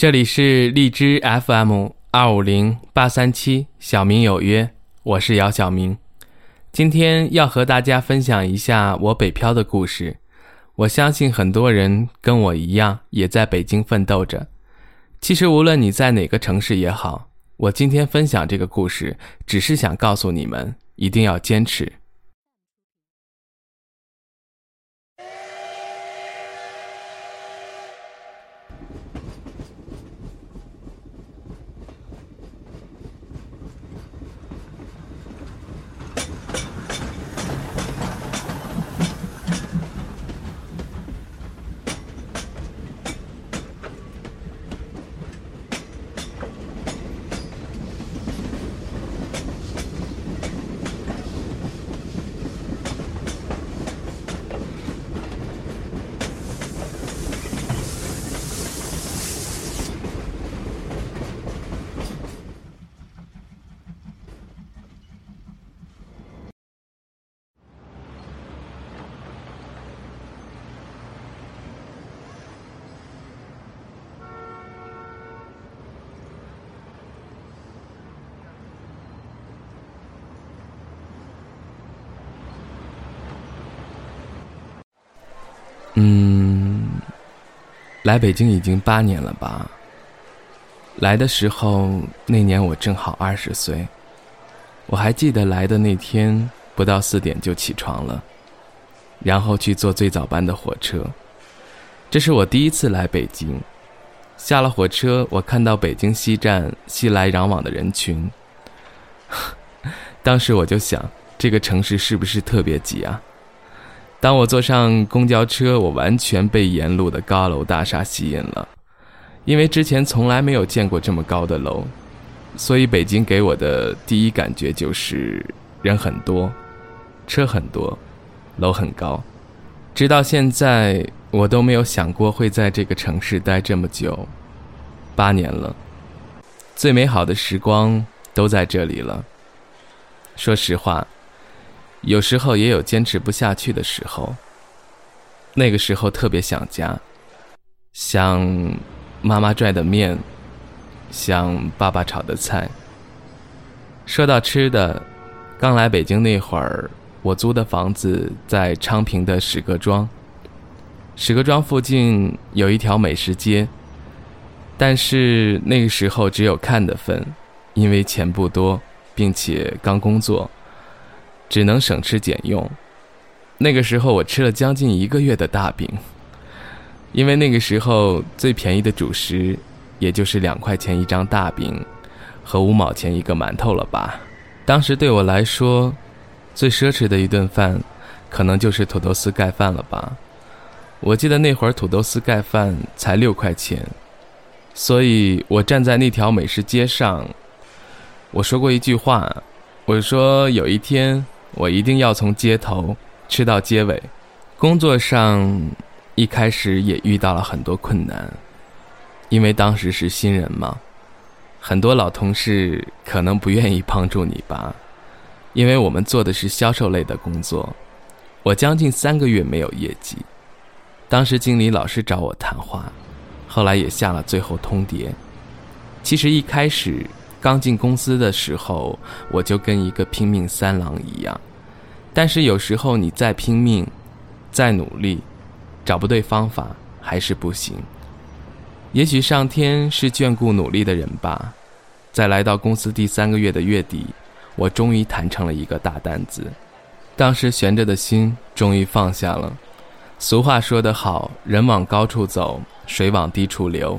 这里是荔枝 FM 二五零八三七，小明有约，我是姚小明。今天要和大家分享一下我北漂的故事。我相信很多人跟我一样，也在北京奋斗着。其实无论你在哪个城市也好，我今天分享这个故事，只是想告诉你们，一定要坚持。嗯，来北京已经八年了吧？来的时候那年我正好二十岁，我还记得来的那天不到四点就起床了，然后去坐最早班的火车。这是我第一次来北京，下了火车，我看到北京西站熙来攘往的人群，当时我就想，这个城市是不是特别挤啊？当我坐上公交车，我完全被沿路的高楼大厦吸引了，因为之前从来没有见过这么高的楼，所以北京给我的第一感觉就是人很多，车很多，楼很高。直到现在，我都没有想过会在这个城市待这么久，八年了，最美好的时光都在这里了。说实话。有时候也有坚持不下去的时候。那个时候特别想家，想妈妈拽的面，想爸爸炒的菜。说到吃的，刚来北京那会儿，我租的房子在昌平的史各庄。史各庄附近有一条美食街，但是那个时候只有看的份，因为钱不多，并且刚工作。只能省吃俭用。那个时候我吃了将近一个月的大饼，因为那个时候最便宜的主食，也就是两块钱一张大饼，和五毛钱一个馒头了吧。当时对我来说，最奢侈的一顿饭，可能就是土豆丝盖饭了吧。我记得那会儿土豆丝盖饭才六块钱，所以我站在那条美食街上，我说过一句话，我说有一天。我一定要从街头吃到街尾。工作上一开始也遇到了很多困难，因为当时是新人嘛，很多老同事可能不愿意帮助你吧，因为我们做的是销售类的工作。我将近三个月没有业绩，当时经理老是找我谈话，后来也下了最后通牒。其实一开始。刚进公司的时候，我就跟一个拼命三郎一样，但是有时候你再拼命，再努力，找不对方法还是不行。也许上天是眷顾努力的人吧。在来到公司第三个月的月底，我终于谈成了一个大单子，当时悬着的心终于放下了。俗话说得好，人往高处走，水往低处流。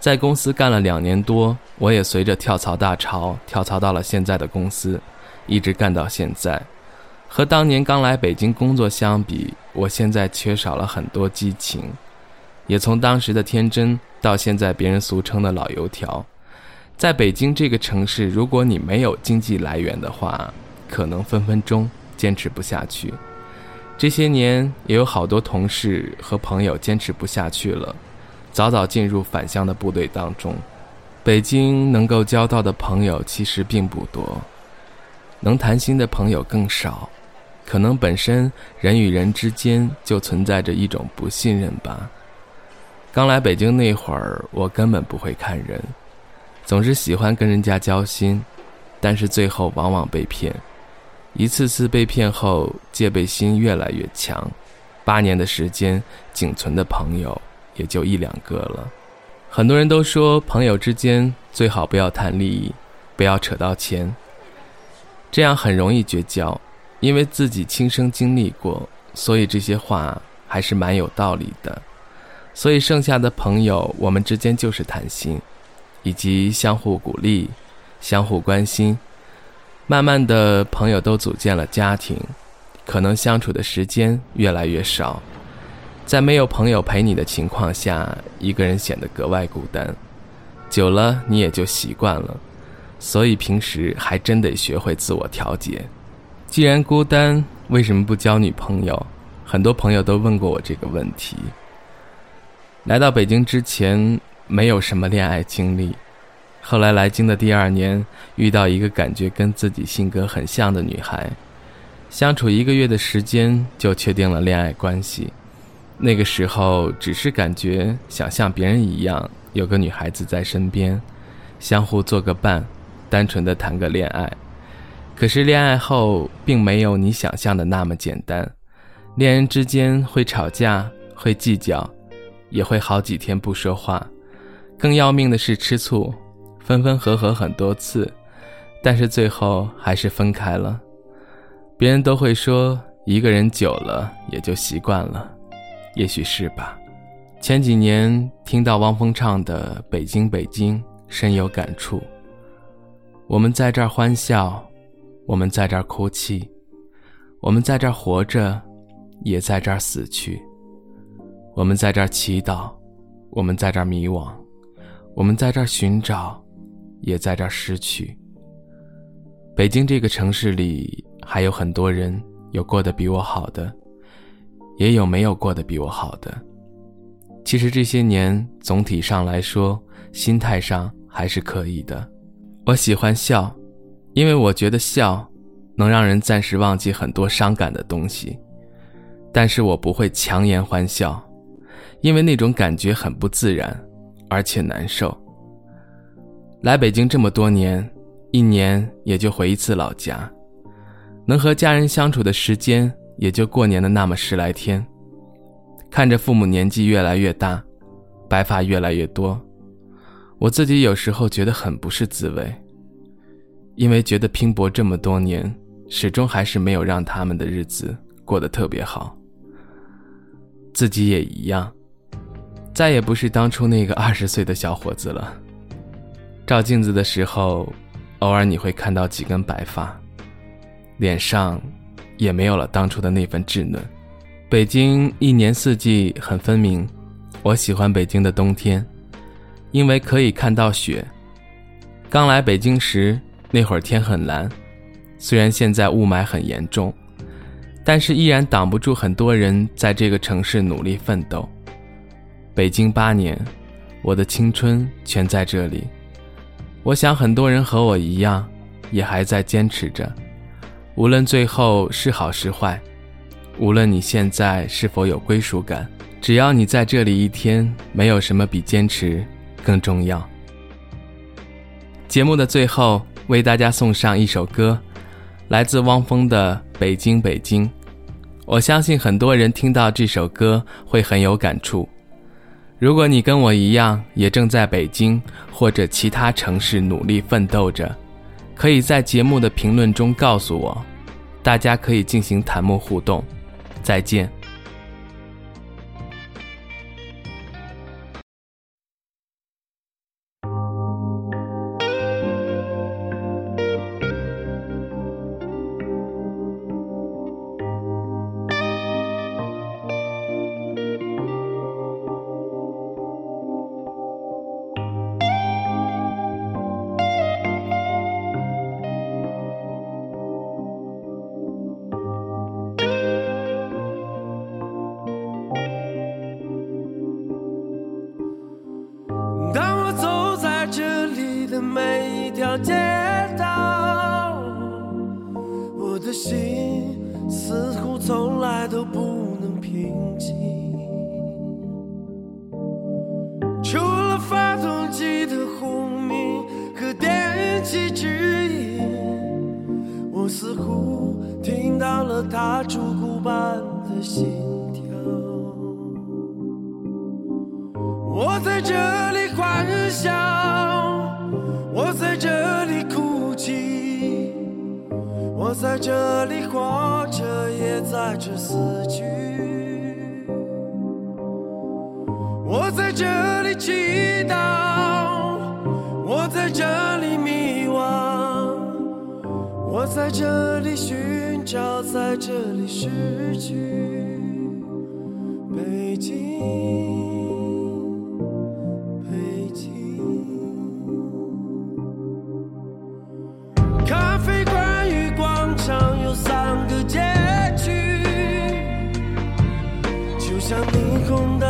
在公司干了两年多，我也随着跳槽大潮跳槽到了现在的公司，一直干到现在。和当年刚来北京工作相比，我现在缺少了很多激情，也从当时的天真到现在别人俗称的老油条。在北京这个城市，如果你没有经济来源的话，可能分分钟坚持不下去。这些年也有好多同事和朋友坚持不下去了。早早进入返乡的部队当中，北京能够交到的朋友其实并不多，能谈心的朋友更少，可能本身人与人之间就存在着一种不信任吧。刚来北京那会儿，我根本不会看人，总是喜欢跟人家交心，但是最后往往被骗。一次次被骗后，戒备心越来越强。八年的时间，仅存的朋友也就一两个了。很多人都说，朋友之间最好不要谈利益，不要扯到钱，这样很容易绝交。因为自己亲身经历过，所以这些话还是蛮有道理的。所以剩下的朋友，我们之间就是谈心，以及相互鼓励、相互关心。慢慢的，朋友都组建了家庭，可能相处的时间越来越少，在没有朋友陪你的情况下，一个人显得格外孤单。久了，你也就习惯了，所以平时还真得学会自我调节。既然孤单，为什么不交女朋友？很多朋友都问过我这个问题。来到北京之前，没有什么恋爱经历。后来来京的第二年，遇到一个感觉跟自己性格很像的女孩，相处一个月的时间就确定了恋爱关系。那个时候只是感觉想像别人一样有个女孩子在身边，相互做个伴，单纯的谈个恋爱。可是恋爱后并没有你想象的那么简单，恋人之间会吵架，会计较，也会好几天不说话。更要命的是吃醋。分分合合很多次，但是最后还是分开了。别人都会说，一个人久了也就习惯了，也许是吧。前几年听到汪峰唱的《北京北京》，深有感触。我们在这儿欢笑，我们在这儿哭泣，我们在这儿活着，也在这儿死去。我们在这儿祈祷，我们在这儿迷惘，我们在这儿寻找。也在这儿失去。北京这个城市里，还有很多人有过得比我好的，也有没有过得比我好的。其实这些年总体上来说，心态上还是可以的。我喜欢笑，因为我觉得笑能让人暂时忘记很多伤感的东西。但是我不会强颜欢笑，因为那种感觉很不自然，而且难受。来北京这么多年，一年也就回一次老家，能和家人相处的时间也就过年的那么十来天。看着父母年纪越来越大，白发越来越多，我自己有时候觉得很不是滋味，因为觉得拼搏这么多年，始终还是没有让他们的日子过得特别好。自己也一样，再也不是当初那个二十岁的小伙子了。照镜子的时候，偶尔你会看到几根白发，脸上也没有了当初的那份稚嫩。北京一年四季很分明，我喜欢北京的冬天，因为可以看到雪。刚来北京时，那会儿天很蓝，虽然现在雾霾很严重，但是依然挡不住很多人在这个城市努力奋斗。北京八年，我的青春全在这里。我想很多人和我一样，也还在坚持着。无论最后是好是坏，无论你现在是否有归属感，只要你在这里一天，没有什么比坚持更重要。节目的最后，为大家送上一首歌，来自汪峰的《北京北京》。我相信很多人听到这首歌会很有感触。如果你跟我一样，也正在北京或者其他城市努力奋斗着，可以在节目的评论中告诉我，大家可以进行弹幕互动。再见。似乎听到了他烛骨般的心跳。我在这里欢笑，我在这里哭泣，我在这里活着，也在这死去。我在这里祈祷，我在这里迷，在这里寻找，在这里失去。北京，北京，咖啡馆与广场有三个街区，就像霓虹灯。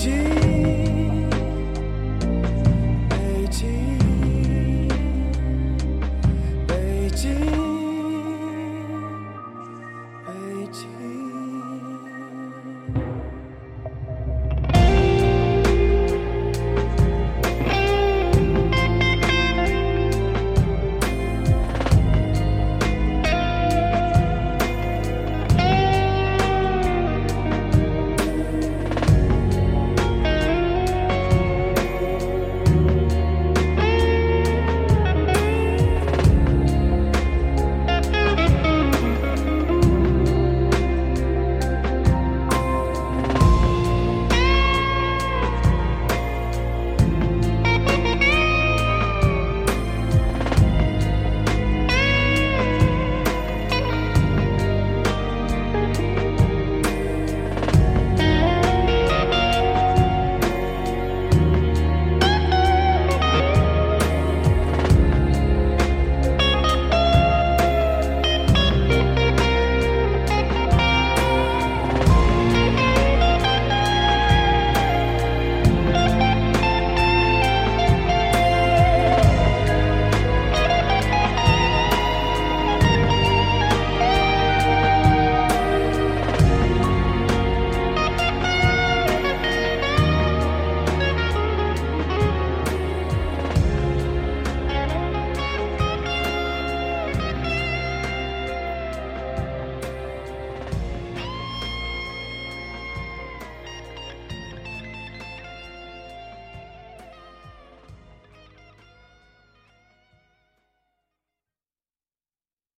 Jesus.